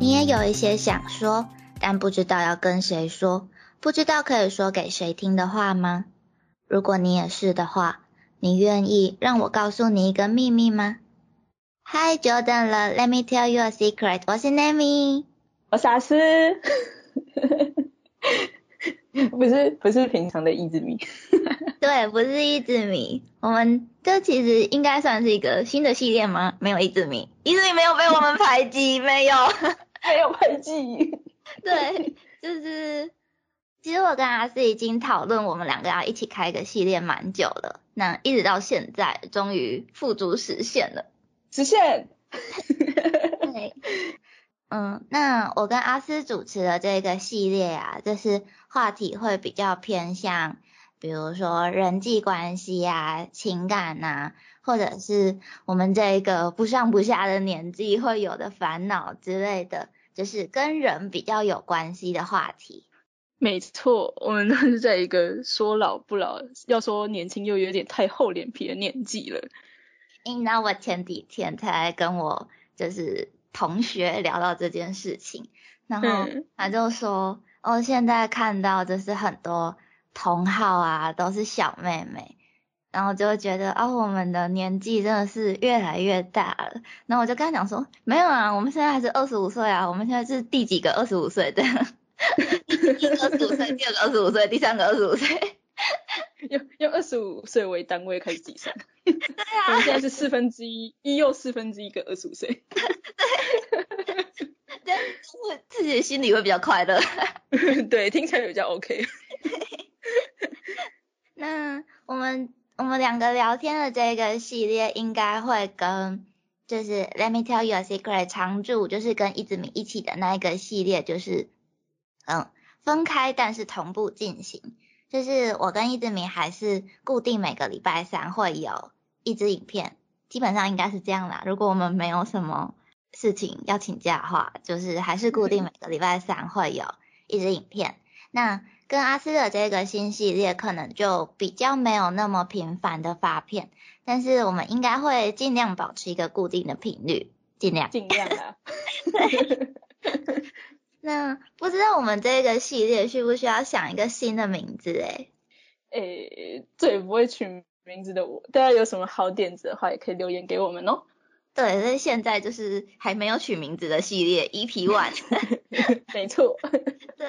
你也有一些想说，但不知道要跟谁说，不知道可以说给谁听的话吗？如果你也是的话，你愿意让我告诉你一个秘密吗？Hi Jordan 了，Let me tell you a secret。我是 Nami，我是阿斯，不是不是平常的一字米。对，不是一字米。我们这其实应该算是一个新的系列吗？没有一字米，一字米没有被我们排挤，没有，没有排挤。对，就是其实我跟阿斯已经讨论，我们两个要一起开一个系列蛮久了，那一直到现在，终于付诸实现了。实现。对。嗯，那我跟阿斯主持的这个系列啊，就是话题会比较偏向。比如说人际关系啊、情感呐，或者是我们这个不上不下的年纪会有的烦恼之类的，就是跟人比较有关系的话题。没错，我们都是在一个说老不老，要说年轻又有点太厚脸皮的年纪了。你知道我前几天才跟我就是同学聊到这件事情，然后他就说，哦，现在看到就是很多。同好啊，都是小妹妹，然后就会觉得啊，我们的年纪真的是越来越大了。然后我就跟他讲说，没有啊，我们现在还是二十五岁啊，我们现在是第几个二十五岁的？第一个二十五岁，第二个二十五岁，第三个二十五岁，用用二十五岁为单位开始计算。对啊，我们现在是四分之一，一又四分之一个二十五岁。对，我自己心里会比较快乐。对，听起来比较 OK。那我们我们两个聊天的这个系列应该会跟就是 Let me tell you a secret 常驻就是跟一子明一起的那一个系列就是嗯分开但是同步进行，就是我跟一子明还是固定每个礼拜三会有一支影片，基本上应该是这样啦。如果我们没有什么事情要请假的话，就是还是固定每个礼拜三会有一支影片。那跟阿斯的这个新系列可能就比较没有那么频繁的发片，但是我们应该会尽量保持一个固定的频率，尽量尽量 的。那不知道我们这个系列需不需要想一个新的名字？诶诶，最不会取名字的我，大家有什么好点子的话，也可以留言给我们哦。对，所以现在就是还没有取名字的系列 EP One。没错。对，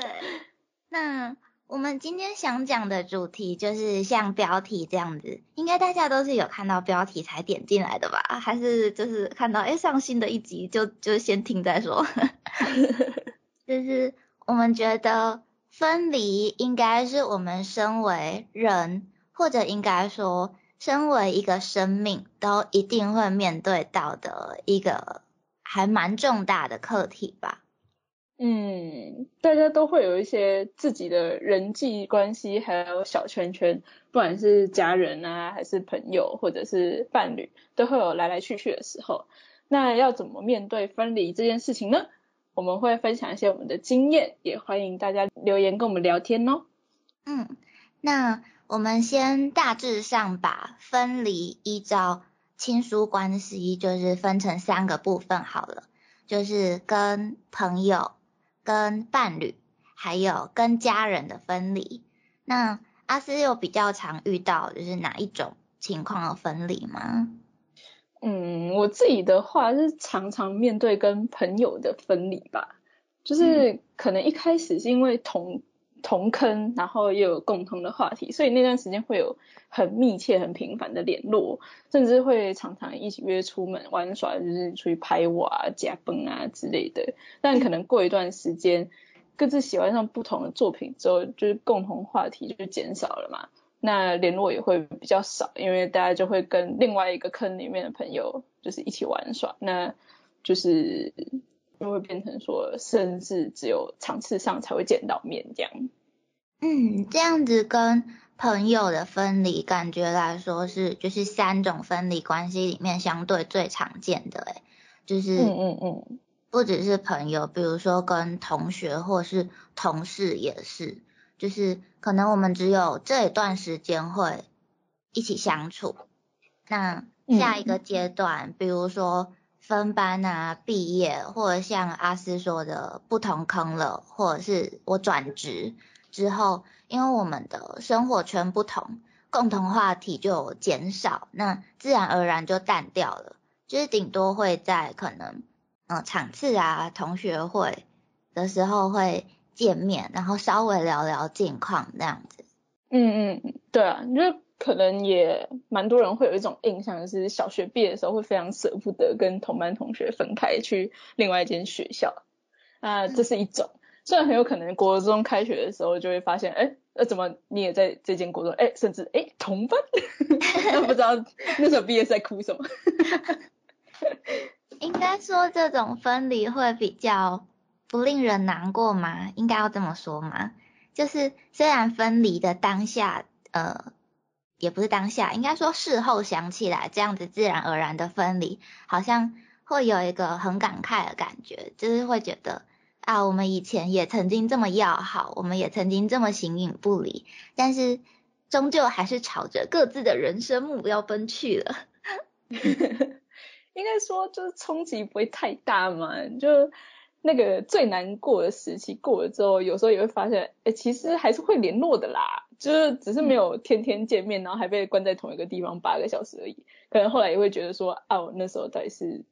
那。我们今天想讲的主题就是像标题这样子，应该大家都是有看到标题才点进来的吧？还是就是看到哎上新的一集就就先听再说？就是我们觉得分离应该是我们身为人，或者应该说身为一个生命，都一定会面对到的一个还蛮重大的课题吧。嗯，大家都会有一些自己的人际关系，还有小圈圈，不管是家人啊，还是朋友，或者是伴侣，都会有来来去去的时候。那要怎么面对分离这件事情呢？我们会分享一些我们的经验，也欢迎大家留言跟我们聊天哦。嗯，那我们先大致上把分离依照亲疏关系，就是分成三个部分好了，就是跟朋友。跟伴侣还有跟家人的分离，那阿斯有比较常遇到就是哪一种情况的分离吗？嗯，我自己的话是常常面对跟朋友的分离吧，就是可能一开始是因为同。同坑，然后又有共同的话题，所以那段时间会有很密切、很频繁的联络，甚至会常常一起约出门玩耍，就是出去拍瓦、加崩啊之类的。但可能过一段时间，各自喜欢上不同的作品之后，就是共同话题就减少了嘛，那联络也会比较少，因为大家就会跟另外一个坑里面的朋友就是一起玩耍，那就是就会变成说，甚至只有场次上才会见到面这样。嗯，这样子跟朋友的分离感觉来说是，就是三种分离关系里面相对最常见的，诶就是嗯嗯嗯，不只是朋友，比如说跟同学或是同事也是，就是可能我们只有这一段时间会一起相处，那下一。个阶段，比如说分班啊、毕业，或者像阿斯说的不同坑了，或者是我转职之后，因为我们的生活圈不同，共同话题就减少，那自然而然就淡掉了。就是顶多会在可能嗯场次啊、同学会的时候会见面，然后稍微聊聊近况那样子。嗯嗯，对啊，就。可能也蛮多人会有一种印象，就是小学毕业的时候会非常舍不得跟同班同学分开去另外一间学校，啊，这是一种。虽然很有可能国中开学的时候就会发现，哎，那怎么你也在这间国中？哎，甚至哎同班，不知道那时候毕业在哭什么。应该说这种分离会比较不令人难过吗？应该要这么说吗？就是虽然分离的当下，呃。也不是当下，应该说事后想起来，这样子自然而然的分离，好像会有一个很感慨的感觉，就是会觉得啊，我们以前也曾经这么要好，我们也曾经这么形影不离，但是终究还是朝着各自的人生目标奔去了。应该说就是冲击不会太大嘛，就。那个最难过的时期过了之后，有时候也会发现，哎，其实还是会联络的啦，就是只是没有天天见面，然后还被关在同一个地方八个小时而已。可能后来也会觉得说，啊，我那时候到底是，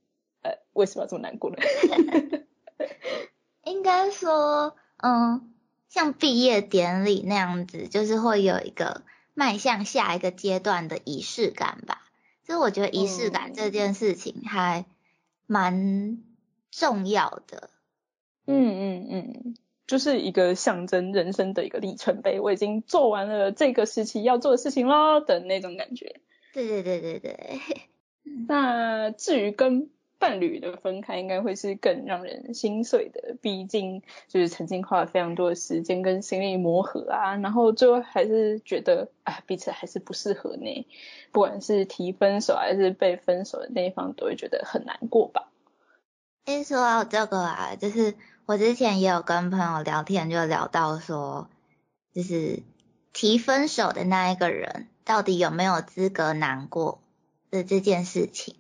呃，为什么要这么难过呢？应该说，嗯，像毕业典礼那样子，就是会有一个迈向下一个阶段的仪式感吧。所以我觉得仪式感这件事情还蛮重要的。嗯嗯嗯，就是一个象征人生的一个里程碑。我已经做完了这个时期要做的事情咯的那种感觉。对对对对对。那至于跟伴侣的分开，应该会是更让人心碎的。毕竟就是曾经花了非常多的时间跟心力磨合啊，然后最后还是觉得啊彼此还是不适合呢。不管是提分手还是被分手的那一方，都会觉得很难过吧。诶，说到这个啊，就是。我之前也有跟朋友聊天，就聊到说，就是提分手的那一个人到底有没有资格难过的这件事情，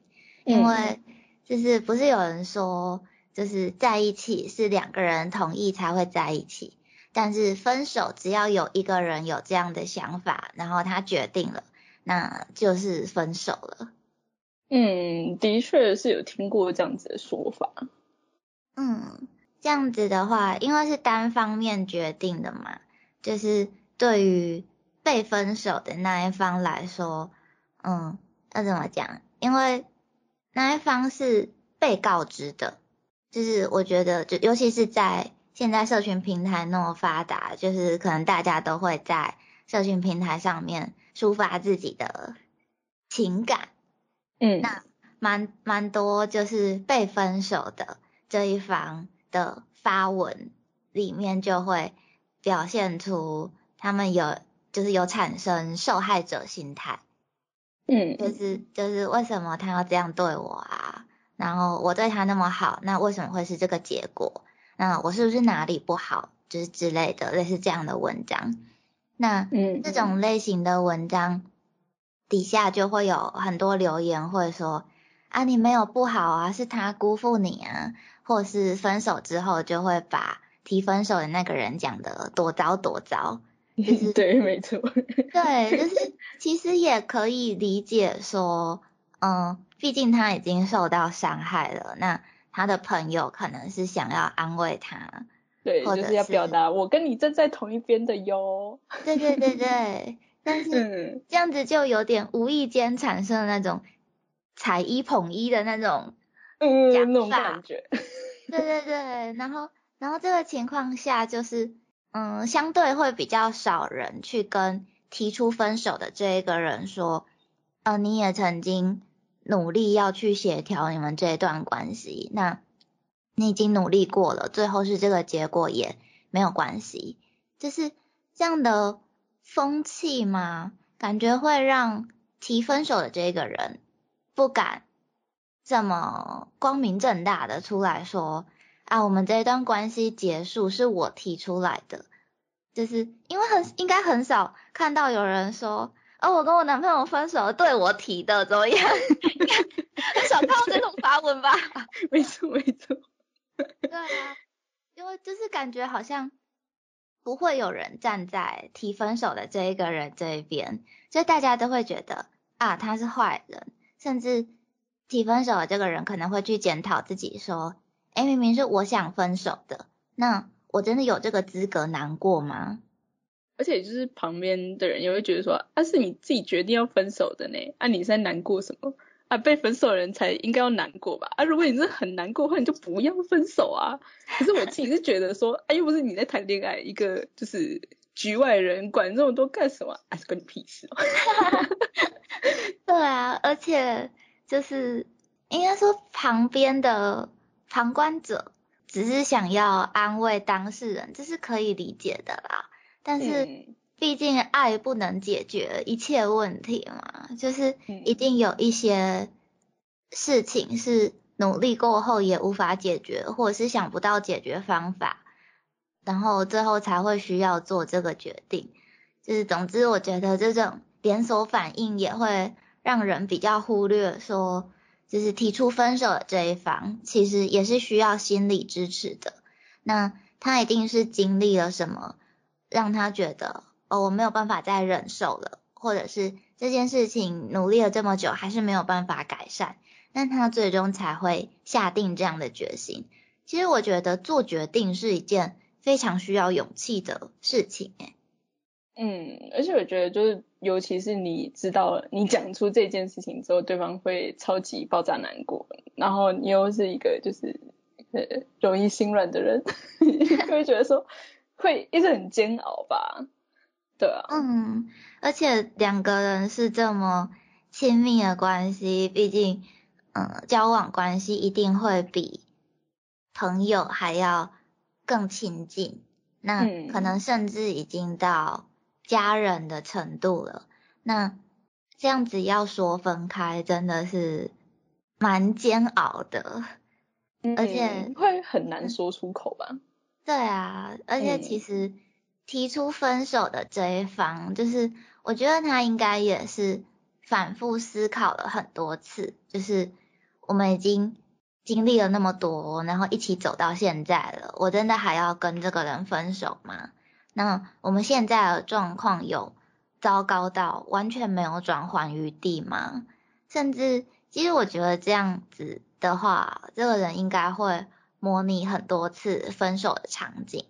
因为就是不是有人说，就是在一起是两个人同意才会在一起，但是分手只要有一个人有这样的想法，然后他决定了，那就是分手了。嗯，的确是有听过这样子的说法。嗯。这样子的话，因为是单方面决定的嘛，就是对于被分手的那一方来说，嗯，要怎么讲？因为那一方是被告知的，就是我觉得，就尤其是在现在社群平台那么发达，就是可能大家都会在社群平台上面抒发自己的情感，嗯，那蛮蛮多就是被分手的这一方。的发文里面就会表现出他们有就是有产生受害者心态，嗯，就是就是为什么他要这样对我啊？然后我对他那么好，那为什么会是这个结果？那我是不是哪里不好？就是之类的类似这样的文章。那嗯，这种类型的文章底下就会有很多留言，或者说啊你没有不好啊，是他辜负你啊。或是分手之后就会把提分手的那个人讲的多糟多糟，就是对，没错，对，就是 其实也可以理解说，嗯，毕竟他已经受到伤害了，那他的朋友可能是想要安慰他，对，就是要表达我跟你站在同一边的哟，对对对对，但是这样子就有点无意间产生了那种踩一捧一的那种。嗯，那种感觉。对对对，然后然后这个情况下就是，嗯，相对会比较少人去跟提出分手的这一个人说，呃，你也曾经努力要去协调你们这一段关系，那你已经努力过了，最后是这个结果也没有关系，就是这样的风气嘛，感觉会让提分手的这个人不敢。这么光明正大的出来说啊，我们这一段关系结束是我提出来的，就是因为很应该很少看到有人说，哦，我跟我男朋友分手对我提的怎么样？很少看到这种发发文吧？没错没错。对啊，因为就是感觉好像不会有人站在提分手的这一个人这一边，就大家都会觉得啊他是坏人，甚至提分手的这个人可能会去检讨自己说，哎明明是我想分手的，那我真的有这个资格难过吗？而且就是旁边的人也会觉得说，啊是你自己决定要分手的呢，啊你在难过什么？啊被分手的人才应该要难过吧？啊如果你真的很难过的话，你就不要分手啊。可是我自己是觉得说，啊又不是你在谈恋爱，一个就是局外人管这么多干什么？啊是关你屁事哦。对啊，而且就是应该说旁边的旁观者只是想要安慰当事人，这是可以理解的啦。但是毕竟爱不能解决一切问题嘛，就是一定有一些事情是努力过后也无法解决，或者是想不到解决方法，然后最后才会需要做这个决定。就是总之，我觉得这种连锁反应也会让人比较忽略说，就是提出分手的这一方其实也是需要心理支持的。那他一定是经历了什么？让他觉得哦，我没有办法再忍受了，或者是这件事情努力了这么久还是没有办法改善，那他最终才会下定这样的决心。其实我觉得做决定是一件非常需要勇气的事情，诶。嗯，而且我觉得就是，尤其是你知道你讲出这件事情之后，对方会超级爆炸难过，然后你又是一个就是呃容易心软的人，会觉得说。会一直很煎熬吧，对啊。嗯，而且两个人是这么亲密的关系，毕竟，嗯，交往关系一定会比朋友还要更亲近，那可能甚至已经到家人的程度了。那这样子要说分开，真的是蛮煎熬的，而且会很难说出口吧。对啊，而且其实提出分手的这一方，就是我觉得他应该也是反复思考了很多次，就是我们已经经历了那么多，然后一起走到现在了，我真的还要跟这个人分手吗？那我们现在的状况有糟糕到完全没有转圜余地吗？甚至，其实我觉得这样子的话，这个人应该会。模拟很多次分手的场景，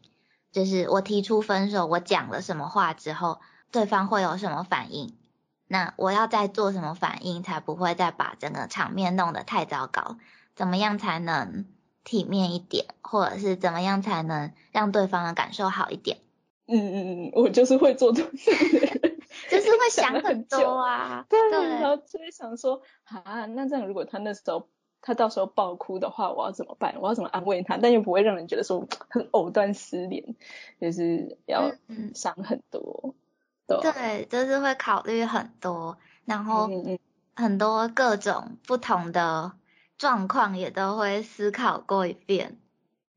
就是我提出分手，我讲了什么话之后，对方会有什么反应？那我要再做什么反应，才不会再把整个场面弄得太糟糕？怎么样才能体面一点，或者是怎么样才能让对方的感受好一点？嗯嗯嗯，我就是会做这种事的人，就是会想很 多啊。对，然后就会想说，啊，那这样如果他那时候。他到时候爆哭的话，我要怎么办？我要怎么安慰他？但又不会让人觉得说很藕断丝连，就是要想很多。对，就是会考虑很多，然后很多各种不同的状况也都会思考过一遍。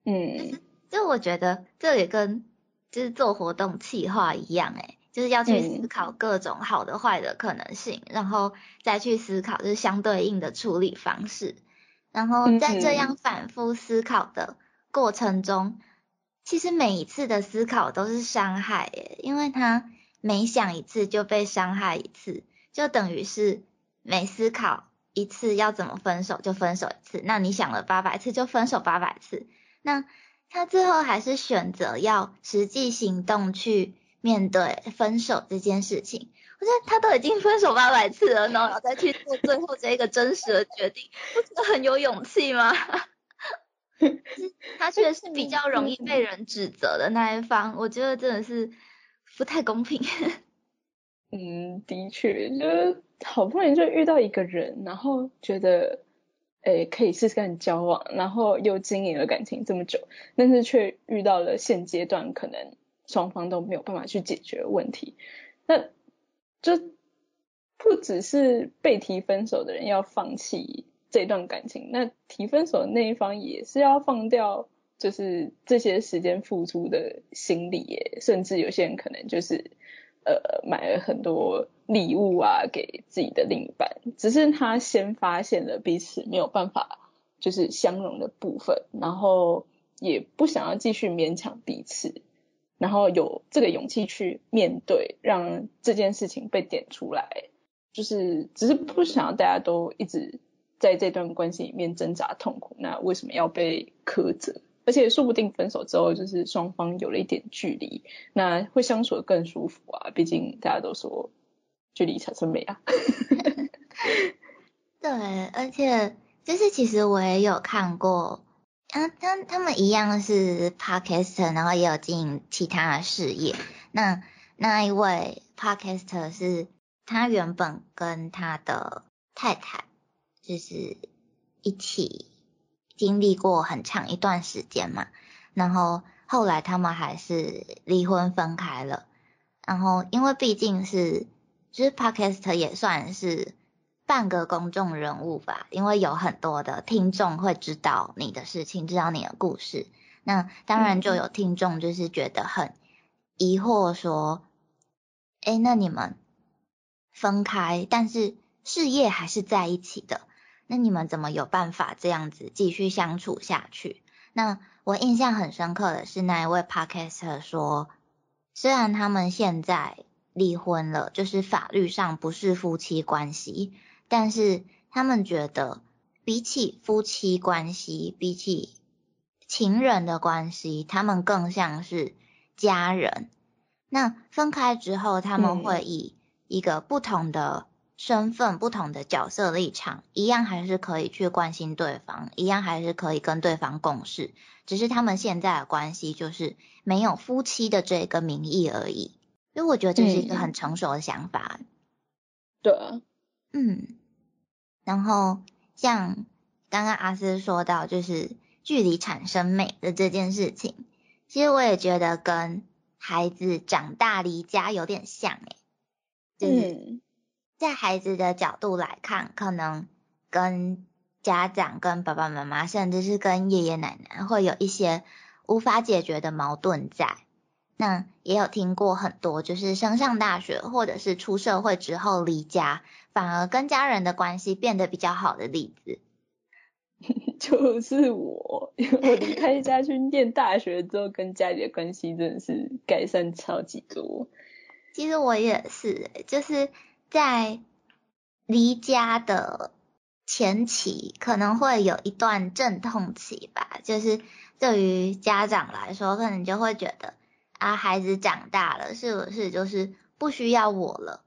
嗯，就我觉得这也跟就是做活动企划一样，诶就是要去思考各种好的坏的可能性，然后再去思考就是相对应的处理方式。然后在这样反复思考的过程中，其实每一次的思考都是伤害，耶，因为他每想一次就被伤害一次，就等于是每思考一次要怎么分手就分手一次，那你想了八百次就分手八百次，那他最后还是选择要实际行动去面对分手这件事情。我觉得他都已经分手八百次了，然后再去做最后这一个真实的决定，不觉得很有勇气吗？他确实是比较容易被人指责的那一方，我觉得真的是不太公平。嗯，的确，就是好不容易就遇到一个人，然后觉得，诶，可以试试看交往，然后又经营了感情这么久，但是却遇到了现阶段可能双方都没有办法去解决问题，那。就不只是被提分手的人要放弃这段感情，那提分手的那一方也是要放掉，就是这些时间付出的心理，甚至有些人可能就是呃买了很多礼物啊给自己的另一半，只是他先发现了彼此没有办法就是相容的部分，然后也不想要继续勉强彼此，然后有这个勇气去面对，让这件事情被点出来，就是只是不想要大家都一直在这段关系里面挣扎痛苦，那为什么要被苛责？而且说不定分手之后，就是双方有了一点距离，那会相处的更舒服啊，毕竟大家都说距离产生美啊。对，而且。就是其实我也有看过，啊，他他们一样是 podcaster，然后也有经营其他的事业。那那一位 podcaster 是他原本跟他的太太就是一起经历过很长一段时间嘛，然后后来他们还是离婚分开了。然后因为毕竟是就是 Podcast 也算是。半个公众人物吧，因为有很多的听众会知道你的事情，知道你的故事。那当然就有听众就是觉得很疑惑，说：“哎，那你们分开，但是事业还是在一起的，那你们怎么有办法这样子继续相处下去？”那我印象很深刻的是那一位 podcaster 说，虽然他们现在离婚了，就是法律上不是夫妻关系。但是他们觉得，比起夫妻关系，比起情人的关系，他们更像是家人。那分开之后，他们会以一个不同的身份、不同的角色立场，一样还是可以去关心对方，一样还是可以跟对方共事。只是他们现在的关系就是没有夫妻的这个名义而已。所以我觉得这是一个很成熟的想法。对啊，嗯。然后像刚刚阿斯说到，就是距离产生美的这件事情，其实我也觉得跟孩子长大离家有点像诶，就是在孩子的角度来看，可能跟家长、跟爸爸妈妈，甚至是跟爷爷奶奶，会有一些无法解决的矛盾在。那也有听过很多，就是升上大学或者是出社会之后离家，反而跟家人的关系变得比较好的例子。就是我，我离开家去念大学之后，跟家里的关系真的是改善超级多。其实我也是，就是在离家的前期，可能会有一段阵痛期吧。就是对于家长来说，可能就会觉得。啊，孩子长大了，是不是就是不需要我了，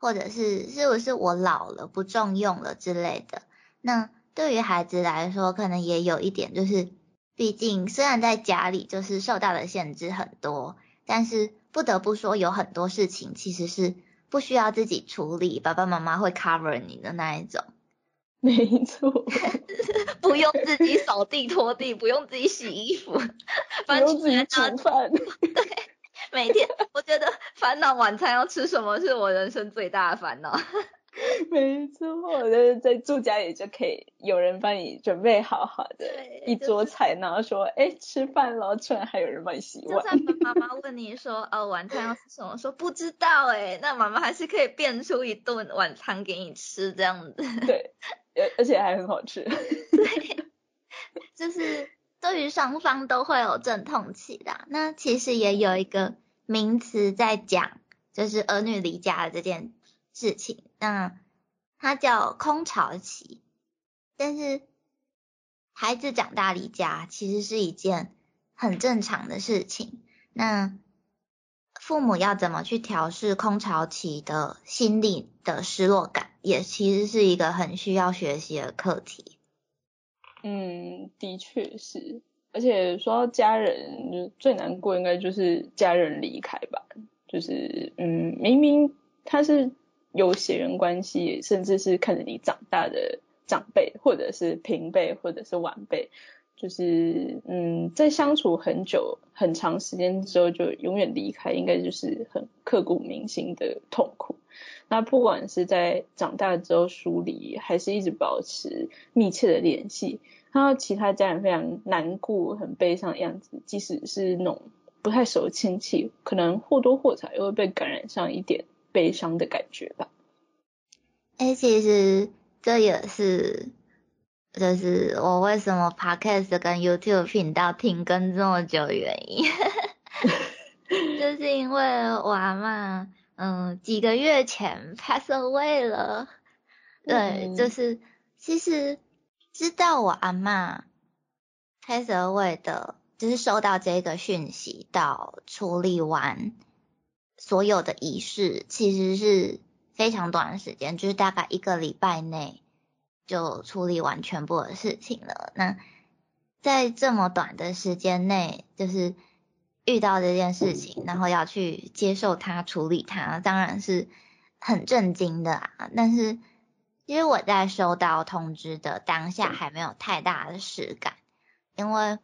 或者是是不是我老了不重用了之类的？那对于孩子来说，可能也有一点，就是毕竟虽然在家里就是受到的限制很多，但是不得不说有很多事情其实是不需要自己处理，爸爸妈妈会 cover 你的那一种。没错，不用自己扫地拖地，不用自己洗衣服，不用自己煮饭。对，每天我觉得烦恼晚餐要吃什么是我人生最大的烦恼。没错，就是在住家里就可以有人帮你准备好好的一桌菜，然后说，哎，吃饭了，突然还有人帮你洗碗。就算妈妈问你说，哦，晚餐要吃什么，说不知道，哎，那妈妈还是可以变出一顿晚餐给你吃，这样子。对，而而且还很好吃。对，就是对于双方都会有阵痛期的。那其实也有一个名词在讲，就是儿女离家的这件。事情，那它叫空巢期，但是孩子长大离家其实是一件很正常的事情。那父母要怎么去调试空巢期的心理的失落感，也其实是一个很需要学习的课题。嗯，的确是，而且说到家人，就最难过应该就是家人离开吧，就是嗯，明明他是。有血缘关系，甚至是看着你长大的长辈，或者是平辈，或者是晚辈，就是嗯，在相处很久、很长时间之后就永远离开，应该就是很刻骨铭心的痛苦。那不管是在长大之后疏离，还是一直保持密切的联系，看到其他家人非常难过、很悲伤的样子，即使是那种不太熟的亲戚，可能或多或少也会被感染上一点。悲伤的感觉吧。哎，其实这也是就是我为什么 podcast 跟 YouTube 频道停更这么久的原因，就是因为我阿妈，嗯，几个月前 pass away 了。对，就是其实知道我阿妈 pass away 的，就是收到这个讯息到处理完所有的仪式，其实是非常短的时间，就是大概一个礼拜内。就处理完全部的事情了。那在这么短的时间内，就是遇到这件事情，然后要去接受它、处理它，当然是很震惊的啊。但是其实我在收到通知的当下，还没有太大的实感，因为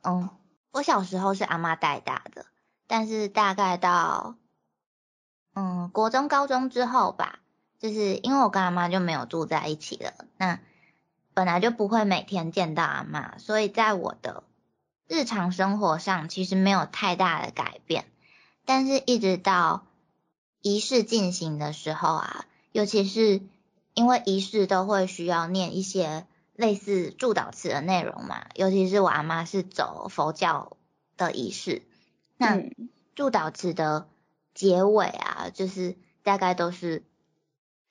嗯，我小时候是阿妈带大的，但是大概到嗯国中、高中之后吧。就是因为我跟阿妈就没有住在一起了，那本来就不会每天见到阿妈，所以在我的日常生活上其实没有太大的改变。但是，一直到仪式进行的时候啊，尤其是因为仪式都会需要念一些类似祝祷词的内容嘛，尤其是我阿妈是走佛教的仪式，那祝祷词的结尾啊，就是大概都是。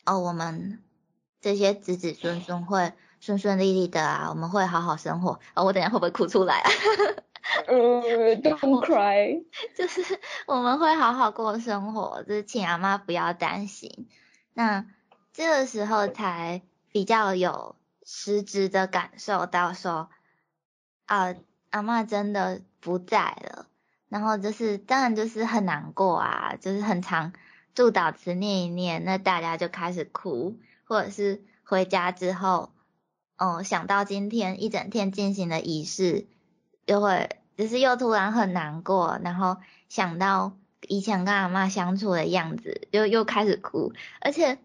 哦，我们这些子子孙孙会顺顺利利的啊，我们会好好生活。哦，我等下会不会哭出来啊？呃，Don't cry，就是我们会好好过生活，就是请阿妈不要担心。那这个时候才比较有实质的感受到说，啊，阿妈真的不在了。然后就是当然就是很难过啊，就是很长。祝祷词念一念，那大家就开始哭，或者是回家之后，哦，想到今天一整天进行的仪式，又会就是又突然很难过，然后想到以前跟阿妈相处的样子，又又开始哭。而且，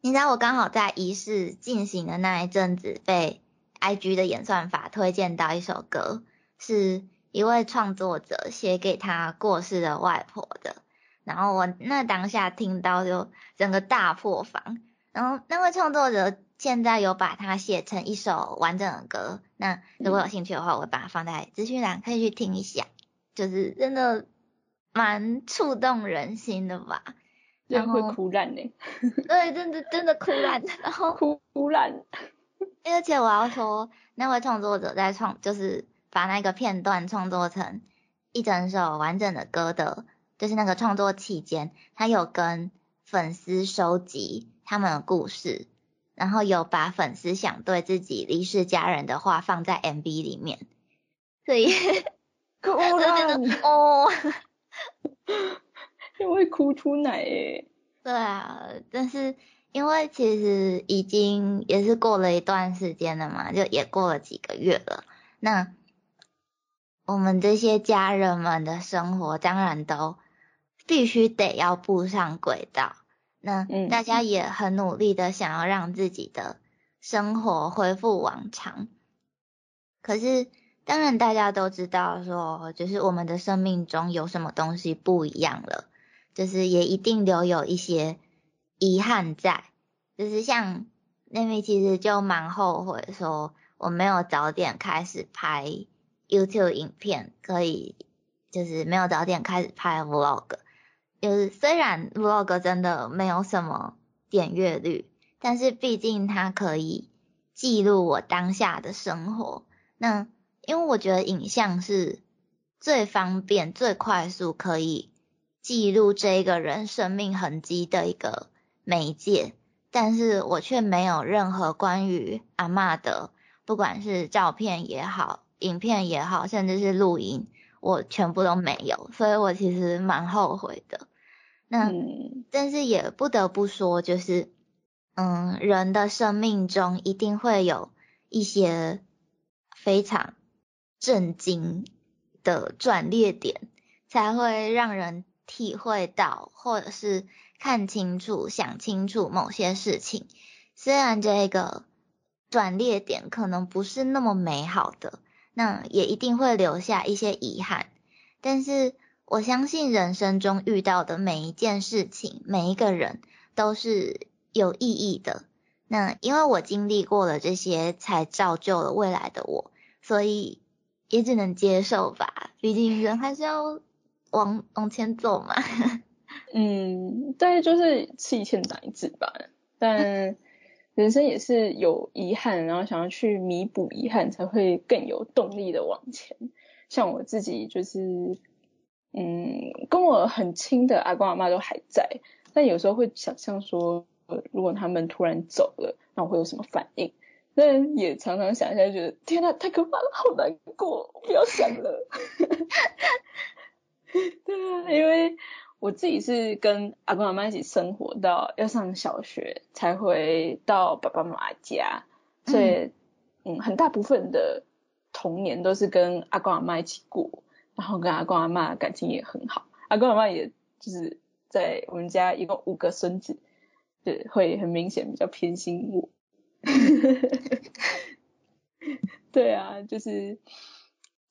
你知道我刚好在仪式进行的那一阵子，被 IG 的演算法推荐到一首歌，是一位创作者写给他过世的外婆的。然后我那当下听到就整个大破防，然后那位创作者现在有把它写成一首完整的歌，那如果有兴趣的话，我会把它放在资讯栏，可以去听一下，就是真的蛮触动人心的吧。然后会哭烂呢？对，真的真的哭烂，然后哭烂。而且我要说，那位创作者在创，就是把那个片段创作成一整首完整的歌的。就是那个创作期间，他有跟粉丝收集他们的故事，然后有把粉丝想对自己离世家人的话放在 MV 里面，所以 哭了哦，因为哭出奶诶。对啊，但是因为其实已经也是过了一段时间了嘛，就也过了几个月了，那我们这些家人们的生活当然都。必须得要步上轨道，那大家也很努力的想要让自己的生活恢复往常。可是，当然大家都知道说，就是我们的生命中有什么东西不一样了，就是也一定留有一些遗憾在。就是像那边其实就蛮后悔说，我没有早点开始拍 YouTube 影片，可以就是没有早点开始拍 Vlog。就是虽然 vlog 真的没有什么点阅率，但是毕竟它可以记录我当下的生活。那因为我觉得影像是最方便、最快速可以记录这一个人生命痕迹的一个媒介，但是我却没有任何关于阿妈的，不管是照片也好、影片也好，甚至是录音，我全部都没有，所以我其实蛮后悔的。那，但是也不得不说，就是，嗯，人的生命中一定会有一些非常震惊的转捩点，才会让人体会到，或者是看清楚、想清楚某些事情。虽然这个转捩点可能不是那么美好的，那也一定会留下一些遗憾，但是。我相信人生中遇到的每一件事情，每一个人都是有意义的。那因为我经历过了这些，才造就了未来的我，所以也只能接受吧。毕竟人还是要往往前走嘛。嗯，对就是吃一堑长一智吧。但人生也是有遗憾，然后想要去弥补遗憾，才会更有动力的往前。像我自己就是，嗯，跟我很亲的阿公阿妈都还在，但有时候会想象说，如果他们突然走了，那我会有什么反应？但也常常想一下，觉得天呐，太可怕了，好难过，不要想了。对啊，因为。我自己是跟阿公阿妈一起生活到要上小学才回到爸爸妈妈家，所以嗯，很大部分的童年都是跟阿公阿妈一起过，然后跟阿公阿妈感情也很好。阿公阿妈也就是在我们家一共五个孙子，对，会很明显比较偏心我。对啊，就是。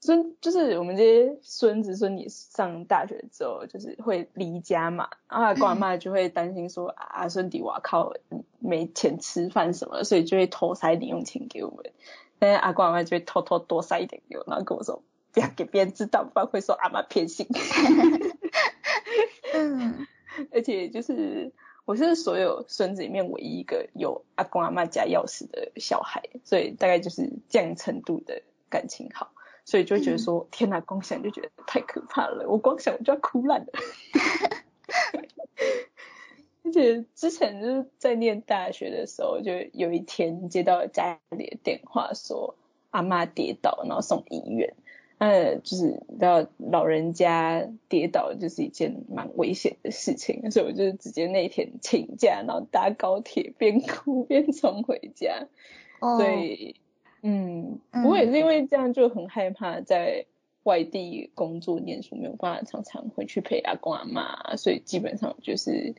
孙就是我们这些孙子孙女上大学之后，就是会离家嘛，然后阿公阿妈就会担心说啊，孙弟哇靠，没钱吃饭什么，所以就会偷塞零用钱给我们。但是阿公阿妈就会偷偷多塞一点给我，然后跟我说不要给别人知道，不然会说阿妈偏心。嗯，而且就是我是所有孙子里面唯一一个有阿公阿妈家钥匙的小孩，所以大概就是这样程度的感情好。所以就会觉得说，天哪，光想就觉得太可怕了，我光想我就要哭烂了。而且之前就是在念大学的时候，就有一天接到家里的电话，说阿妈跌倒，然后送医院。呃，就是知道老人家跌倒就是一件蛮危险的事情，所以我就直接那天请假，然后搭高铁边哭边冲回家。所以。嗯，我也是因为这样就很害怕在外地工作念书，没有办法常常回去陪阿公阿妈，所以基本上就是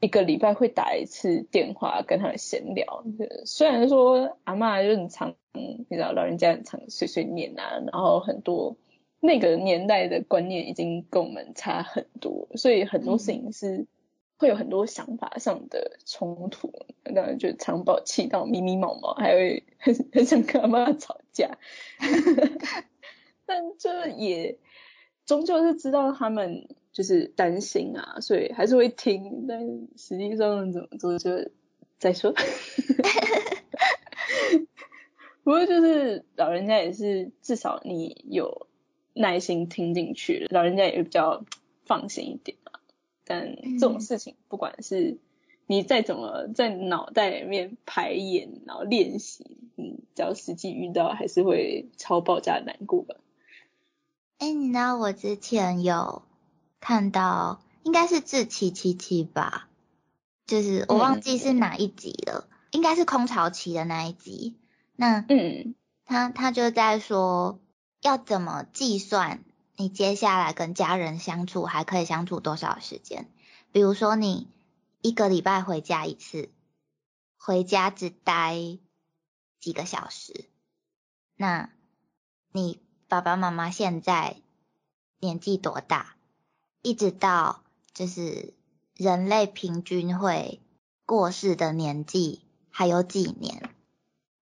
一个礼拜会打一次电话跟他们闲聊。虽然说阿妈就很常，你知道老人家很常碎碎念啊，然后很多那个年代的观念已经跟我们差很多，所以很多事情是。会有很多想法上的冲突，那就常把我气到咪咪毛毛，还会很很想跟阿妈吵架。但这也终究是知道他们就是担心啊，所以还是会听。但实际上怎么做就再说。不过就是老人家也是至少你有耐心听进去，老人家也比较放心一点。但这种事情，不管是你再怎么在脑袋里面排演，然后练习，嗯，只要实际遇到，还是会超爆炸难过吧。哎，你知道我之前有看到，应该是志七七七吧，就是我忘记是哪一集了，应该是空巢期的那一集。那嗯，他他就在说要怎么计算。你接下来跟家人相处还可以相处多少时间？比如说你一个礼拜回家一次，回家只待几个小时，那你爸爸妈妈现在年纪多大？一直到就是人类平均会过世的年纪还有几年？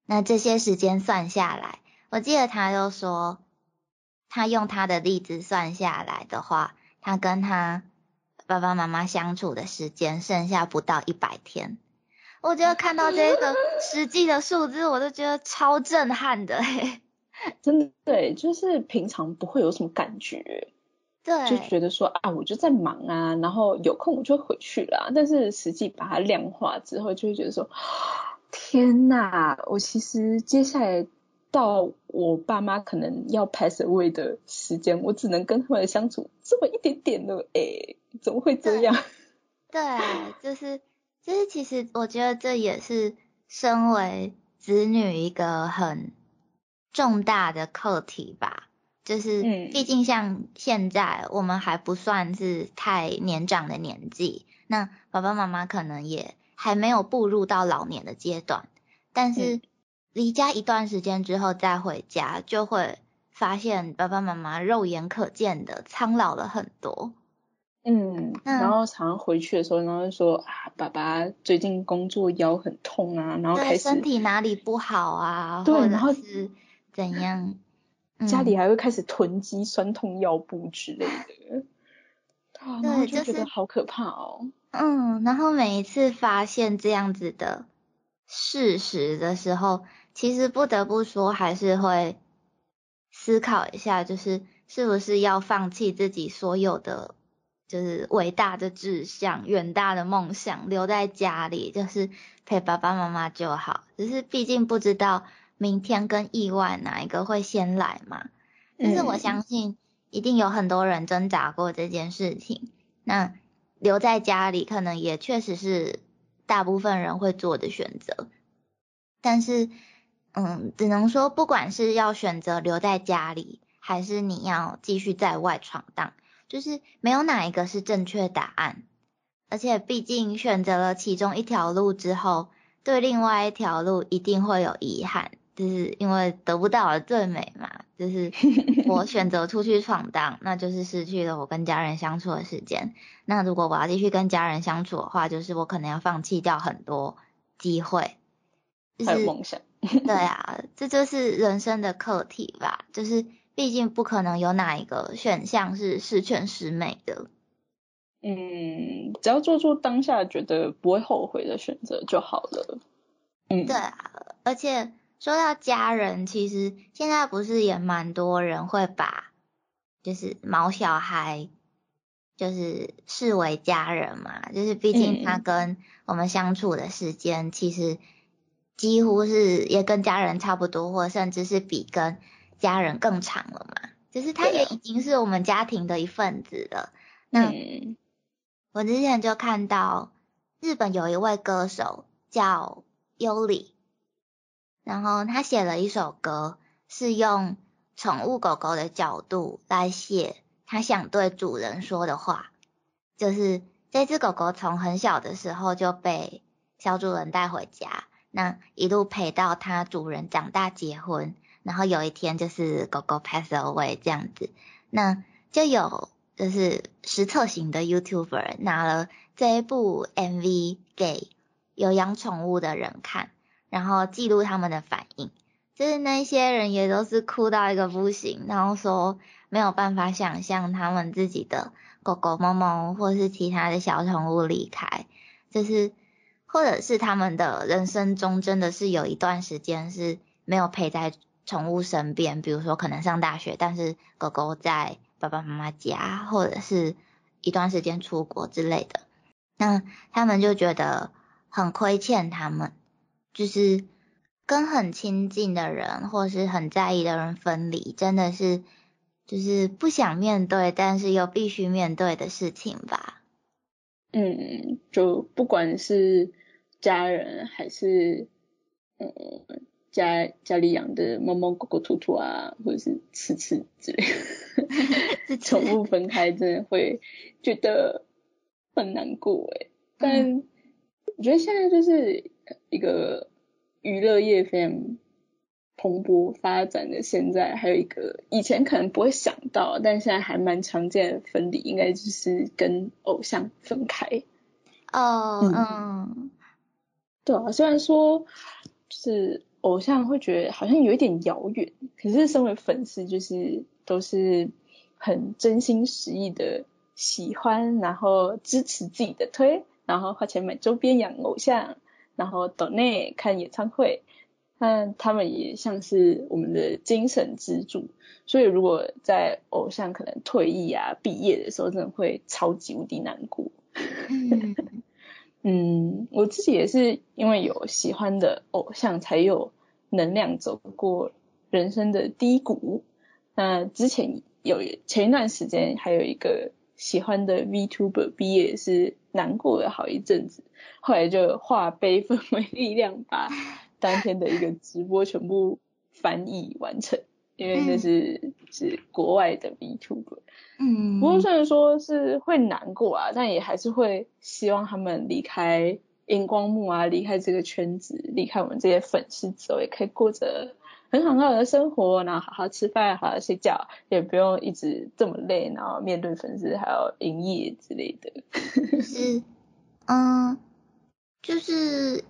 那这些时间算下来，我记得他就说。他用他的例子算下来的话，他跟他爸爸妈妈相处的时间剩下不到一百天。我觉得看到这个实际的数字，我都觉得超震撼的。真的，对，就是平常不会有什么感觉，对，就觉得说啊，我就在忙啊，然后有空我就回去了。但是实际把它量化之后，就会觉得说，天呐，我其实接下来。到我爸妈可能要 pass away 的时间，我只能跟他们相处这么一点点的，哎，怎么会这样？对，就是，就是其实我觉得这也是身为子女一个很重大的课题吧。就是，毕竟像现在我们还不算是太年长的年纪，那爸爸妈妈可能也还没有步入到老年的阶段，但是。离家一段时间之后再回家，就会发现爸爸妈妈肉眼可见的苍老了很多。嗯，然后后常常回去的时候，然后就说啊，爸爸最近工作腰很痛啊，然后开始身体哪里不好啊，对，然后是怎样，家里还会开始囤积酸痛药布之类的，对，就觉得好可怕哦。嗯，然后每一次发现这样子的事实的时候，其实不得不说还是会思考一下，就是是不是要放弃自己所有的。就是伟大的志向、远大的梦想，留在家里就是陪爸爸妈妈就好。只是毕竟不知道明天跟意外哪一个会先来嘛。但是我相信一定有很多人挣扎过这件事情。那留在家里可能也确实是大部分人会做的选择。但是，嗯，只能说不管是要选择留在家里，还是你要继续在外闯荡。就是没有哪一个是正确答案，而且毕竟选择了其中一条路之后，对另外一条路一定会有遗憾，就是因为得不到的最美嘛。就是 我选择出去闯荡，那就是失去了我跟家人相处的时间。那如果我要继续跟家人相处的话，就是我可能要放弃掉很多机会，还有梦想。对啊，这就是人生的课题吧，就是。毕竟不可能有哪一个选项是十全十美的。嗯，只要做出当下觉得不会后悔的选择就好了。嗯，对啊，而且说到家人，其实现在不是也蛮多人会把就是毛小孩就是视为家人嘛，就是毕竟他跟我们相处的时间其实几乎是也跟家人差不多，或甚至是比跟。家人更长了嘛，就是他也已经是我们家庭的一份子了。那我之前就看到日本有一位歌手叫优里，然后他写了一首歌，是用宠物狗狗的角度来写他想对主人说的话，就是这只狗狗从很小的时候就被小主人带回家，那一路陪到它主人长大结婚。然后有一天就是狗狗 pass away 这样子，那就有就是实测型的 YouTuber 拿了这一部 MV 给有养宠物的人看，然后记录他们的反应，就是那些人也都是哭到一个不行，然后说没有办法想象他们自己的狗狗、猫猫或是其他的小宠物离开，就是或者是他们的人生中真的是有一段时间是没有陪在。宠物身边，比如说可能上大学，但是狗狗在爸爸妈妈家，或者是一段时间出国之类的，那他们就觉得很亏欠他们，就是跟很亲近的人或是很在意的人分离，真的是就是不想面对，但是又必须面对的事情吧。嗯，就不管是家人还是嗯。家家里养的猫猫狗狗兔兔啊，或者是吃吃之类，宠物分开真的会觉得很难过哎。但我觉得现在就是一个娱乐业非常蓬勃发展的，现在还有一个以前可能不会想到，但现在还蛮常见的分离，应该就是跟偶像分开。哦，嗯，对啊，虽然说是。偶像会觉得好像有一点遥远，可是身为粉丝就是都是很真心实意的喜欢，然后支持自己的推，然后花钱买周边养偶像，然后岛内看演唱会，但他们也像是我们的精神支柱，所以如果在偶像可能退役啊毕业的时候，真的会超级无敌难过。嗯我自己也是因为有喜欢的偶像，才有能量走过人生的低谷。那之前有前一段时间，还有一个喜欢的 VTuber 毕业，是难过了好一阵子。后来就化悲愤为力量，把当天的一个直播全部翻译完成。因为这是是国外的 VTuber，嗯，不过虽然说是会难过啊，但也还是会希望他们离开荧光幕啊，离开这个圈子，离开我们这些粉丝之后，也可以过着很好好的生活，然后好好吃饭，好好睡觉，也不用一直这么累，然后面对粉丝还要营业之类的。是，嗯，就是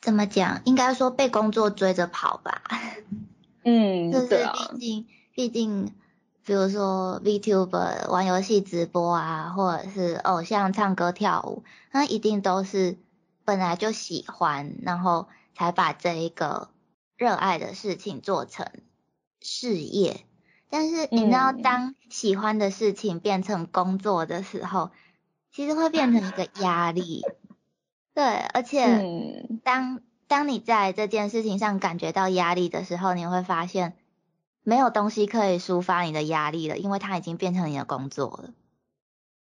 怎么讲，应该说被工作追着跑吧。嗯，就是对啊，毕竟，毕竟，比如说 VTuber 玩游戏直播啊，或者是偶像唱歌跳舞，那一定都是本来就喜欢，然后才把这一个热爱的事情做成事业。但是你知道，嗯当喜欢的事情变成工作的时候，其实会变成一个压力。对，而且嗯，当当你在这件事情上感觉到压力的时候，你会发现没有东西可以抒发你的压力了，因为它已经变成你的工作了。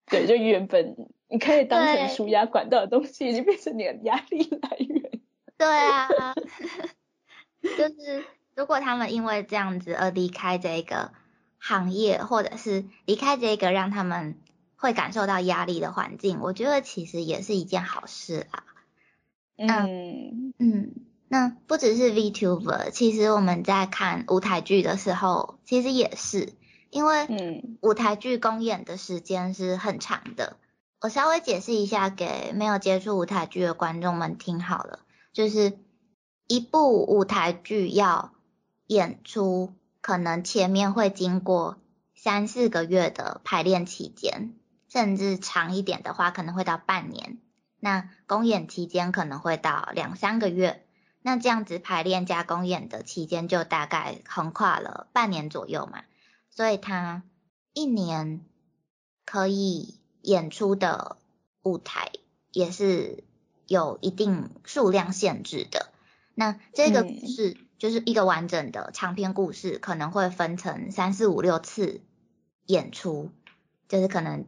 对，就原本你可以当成舒压管道的东西，已经变成你的压力来源。对啊，就是如果他们因为这样子而离开这个行业，或者是离开这个让他们会感受到压力的环境，我觉得其实也是一件好事啊。嗯嗯，那不只是 VTuber，其实我们在看舞台剧的时候，其实也是，因为嗯舞台剧公演的时间是很长的。我稍微解释一下给没有接触舞台剧的观众们听好了，就是一部舞台剧要演出，可能前面会经过三四个月的排练期间，甚至长一点的话，可能会到半年。那公演期间可能会到两三个月，那这样子排练加公演的期间就大概横跨了半年左右嘛，所以他一年可以演出的舞台也是有一定数量限制的。那这个嗯故事就是一个完整的长篇故事，可能会分成三四五六次演出，就是可能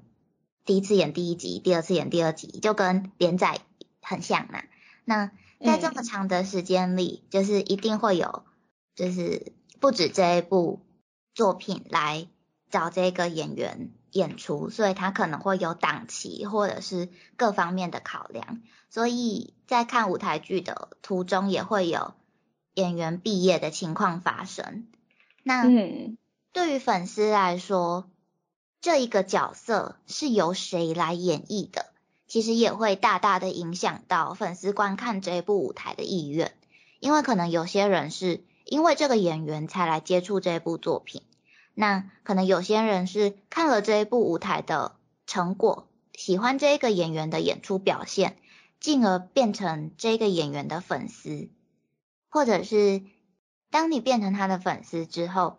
第一次演第一集，第二次演第二集，就跟连载很像嘛。那在这么嗯长的时间里，就是一定会有，就是不止这一部作品来找这个演员演出，所以他可能会有档期或者是各方面的考量。所以在看舞台剧的途中，也会有演员毕业的情况发生。那嗯对于粉丝来说，这一个角色是由谁来演绎的，其实也会大大的影响到粉丝观看这一部舞台的意愿。因为可能有些人是因为这个演员才来接触这一部作品，那可能有些人是看了这一部舞台的成果，喜欢这个演员的演出表现，进而变成这个演员的粉丝，或者是当你变成他的粉丝之后，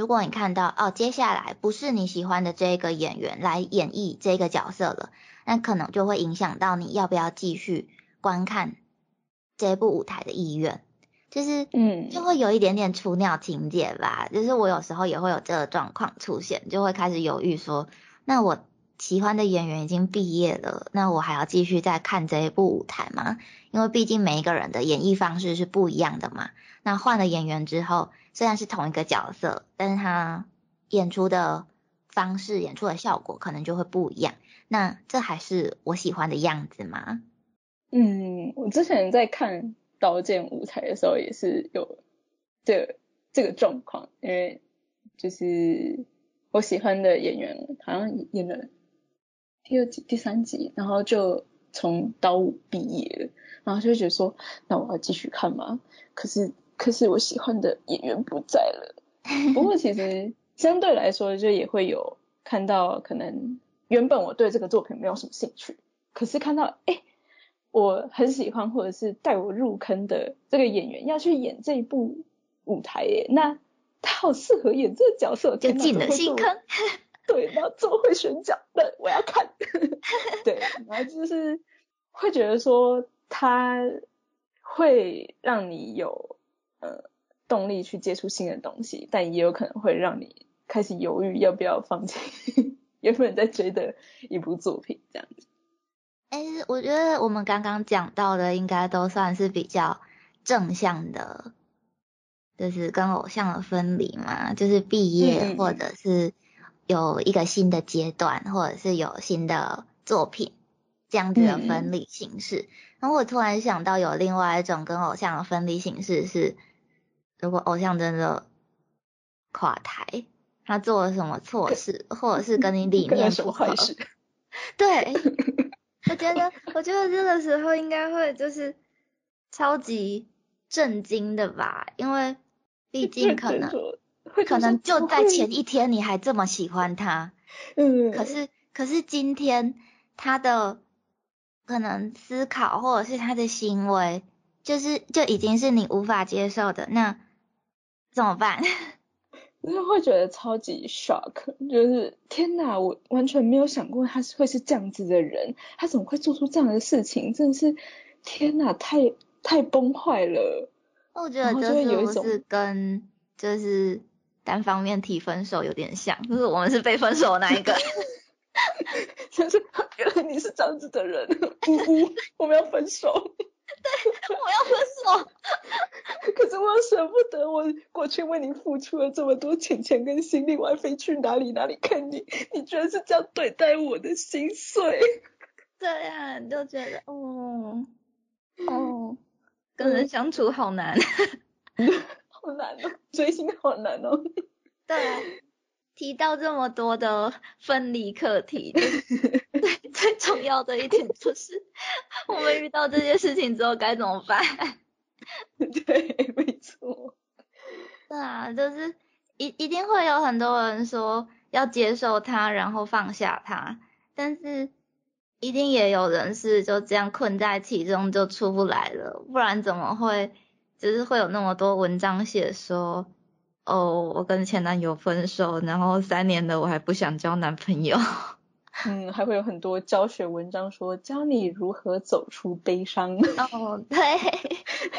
如果你看到哦，接下来不是你喜欢的这个演员来演绎这个角色了，那可能就会影响到你要不要继续观看这部舞台的意愿，就是嗯就会有一点点雏鸟情节吧。就是我有时候也会有这个状况出现，就会开始犹豫说，那我喜欢的演员已经毕业了，那我还要继续再看这一部舞台吗？因为毕竟每一个人的演绎方式是不一样的嘛。那换了演员之后，虽然是同一个角色，但是他演出的方式、演出的效果可能就会不一样。那这还是我喜欢的样子吗？嗯，我之前在看《刀剑舞台》的时候，也是有这这个状况，因为就是我喜欢的演员好像演了第二集、第三集，然后就从刀舞毕业了，然后就觉得说，那我要继续看吗？可是可是我喜欢的演员不在了。不过其实相对来说，就也会有看到，可能原本我对这个作品没有什么兴趣，可是看到哎。我很喜欢或者是带我入坑的这个演员要去演这一部舞台耶，那他好适合演这个角色，就进了新。坑。对，然后这么会选角，的，我要看。对，然后就是会觉得说他会让你有呃动力去接触新的东西，但也有可能会让你开始犹豫要不要放弃原本在追的一部作品这样子。哎、我觉得我们刚刚讲到的应该都算是比较正向的，就是跟偶像的分离嘛，就是毕业或者是有一个新的阶段，或者是有新的作品这样子的嗯分离形式。然后我突然想到有另外一种跟偶像的分离形式是，如果偶像真的垮台，他做了什么错事，或者是跟你 理念不合，对，我觉得我觉得这个时候应该会就是超级震惊的吧，因为毕竟可能可能就在前一天你还这么喜欢他，嗯，可是可是今天他的可能思考或者是他的行为，就是就已经是你无法接受的，那怎么办？就是会觉得超级 shock，就是天哪，我完全没有想过他是会是这样子的人，他怎么会做出这样的事情？真的是天哪，太太崩坏了。我觉得这是不是跟就是单方面提分手有点像，就是我们是被分手的那一个。就是原来你是这样子的人，呜呜，我们要分手。对，我要分手。可是我舍不得，我过去为你付出了这么多钱钱跟心力，我还飞去哪里哪里看你，你居然是这样对待我的心碎。对呀，就觉得，哦，哦，跟人相处好难，好难哦，追星好难哦。对。提到这么多的分离课题，最最重要的一点就是，我们遇到这些事情之后该怎么办？对，没错。对啊，就是一一定会有很多人说要接受他，然后放下他，但是一定也有人是就这样困在其中就出不来了，不然怎么会就是会有那么多文章写说。哦，我跟前男友分手，然后三年了，我还不想交男朋友。嗯，还会有很多教学文章说教你如何走出悲伤。哦，对，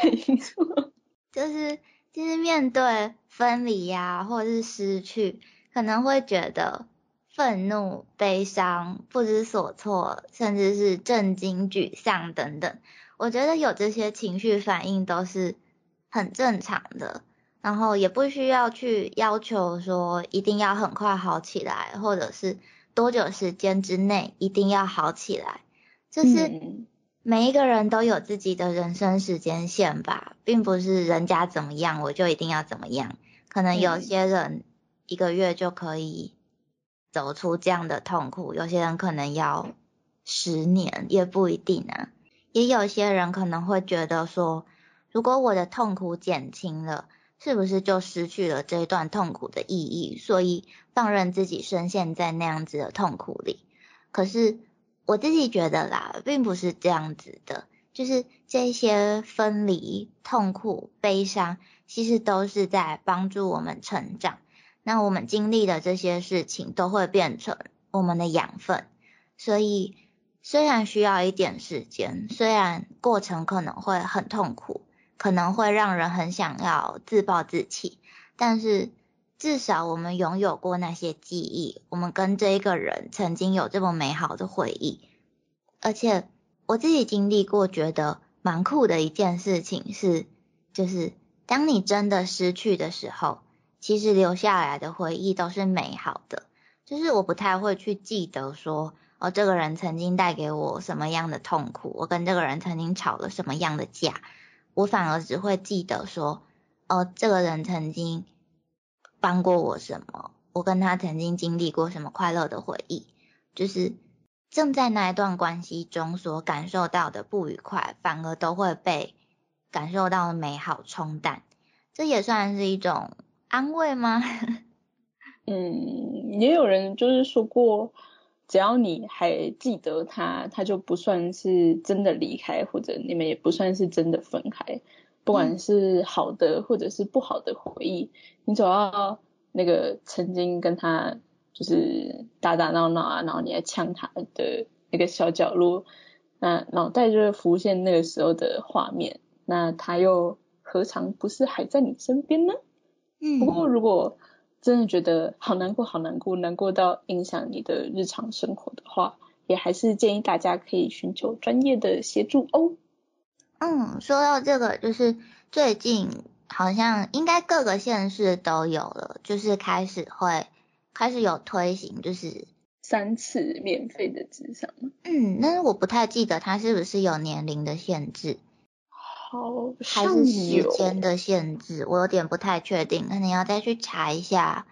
没错，就是就是面对分离呀，或者是失去，可能会觉得愤怒、悲伤、不知所措，甚至是震惊、沮丧等等。我觉得有这些情绪反应都是很正常的。然后也不需要去要求说一定要很快好起来，或者是多久时间之内一定要好起来，就是每一个人都有自己的人生时间线吧，并不是人家怎么样我就一定要怎么样。可能有些人一个月就可以走出这样的痛苦，有些人可能要十年也不一定啊。也有些人可能会觉得说，如果我的痛苦减轻了。是不是就失去了这一段痛苦的意义？所以放任自己深陷在那样子的痛苦里。可是我自己觉得啦，并不是这样子的。就是这些分离、痛苦、悲伤，其实都是在帮助我们成长。那我们经历的这些事情，都会变成我们的养分。所以虽然需要一点时间，虽然过程可能会很痛苦。可能会让人很想要自暴自弃，但是至少我们拥有过那些记忆，我们跟这一个人曾经有这么美好的回忆。而且我自己经历过，觉得蛮酷的一件事情是，就是当你真的失去的时候，其实留下来的回忆都是美好的。就是我不太会去记得说，哦，这个人曾经带给我什么样的痛苦，我跟这个人曾经吵了什么样的架。我反而只会记得说，哦，这个人曾经帮过我什么，我跟他曾经经历过什么快乐的回忆，就是正在那一段关系中所感受到的不愉快，反而都会被感受到的美好冲淡，这也算是一种安慰吗？嗯，也有人就是说过。只要你还记得他，他就不算是真的离开，或者你们也不算是真的分开。不管是好的或者是不好的回忆，你总要那个曾经跟他就是打打闹闹啊，然后你还呛他的那个小角落，那脑袋就会浮现那个时候的画面。那他又何尝不是还在你身边呢？嗯，不过如果。真的觉得好难过，好难过，难过到影响你的日常生活的话，也还是建议大家可以寻求专业的协助哦。嗯，说到这个，就是最近好像应该各个县市都有了，就是开始会开始有推行，就是三次免费的智商。嗯，但是我不太记得它是不是有年龄的限制。好还是时间的限制，我有点不太确定，可能要再去查一下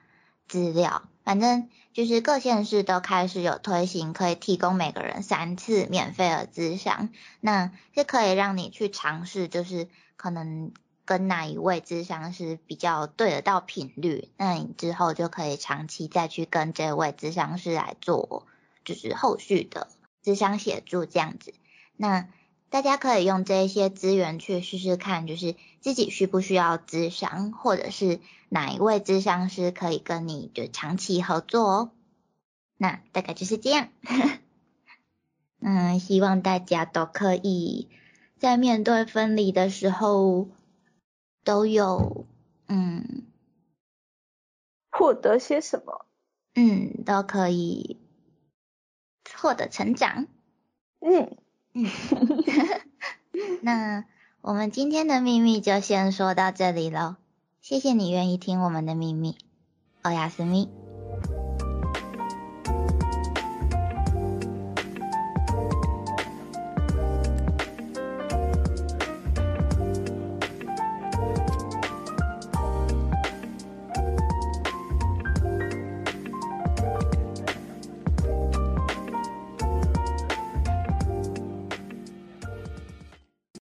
资料。反正就是各县市都开始有推行，可以提供每个人三次免费的咨商，那是可以让你去尝试，就是可能跟哪一位咨商师比较对得到频率，那你之后就可以长期再去跟这位咨商师来做，就是后续的咨商协助这样子。那大家可以用这一些资源去试试看，就是自己需不需要咨商，或者是哪一位咨商师可以跟你就长期合作哦。那大概就是这样。嗯，希望大家都可以在面对分离的时候都有嗯获得些什么，嗯，都可以获得成长。嗯。嗯，那我们今天的秘密就先说到这里喽。谢谢你愿意听我们的秘密，欧亚斯密。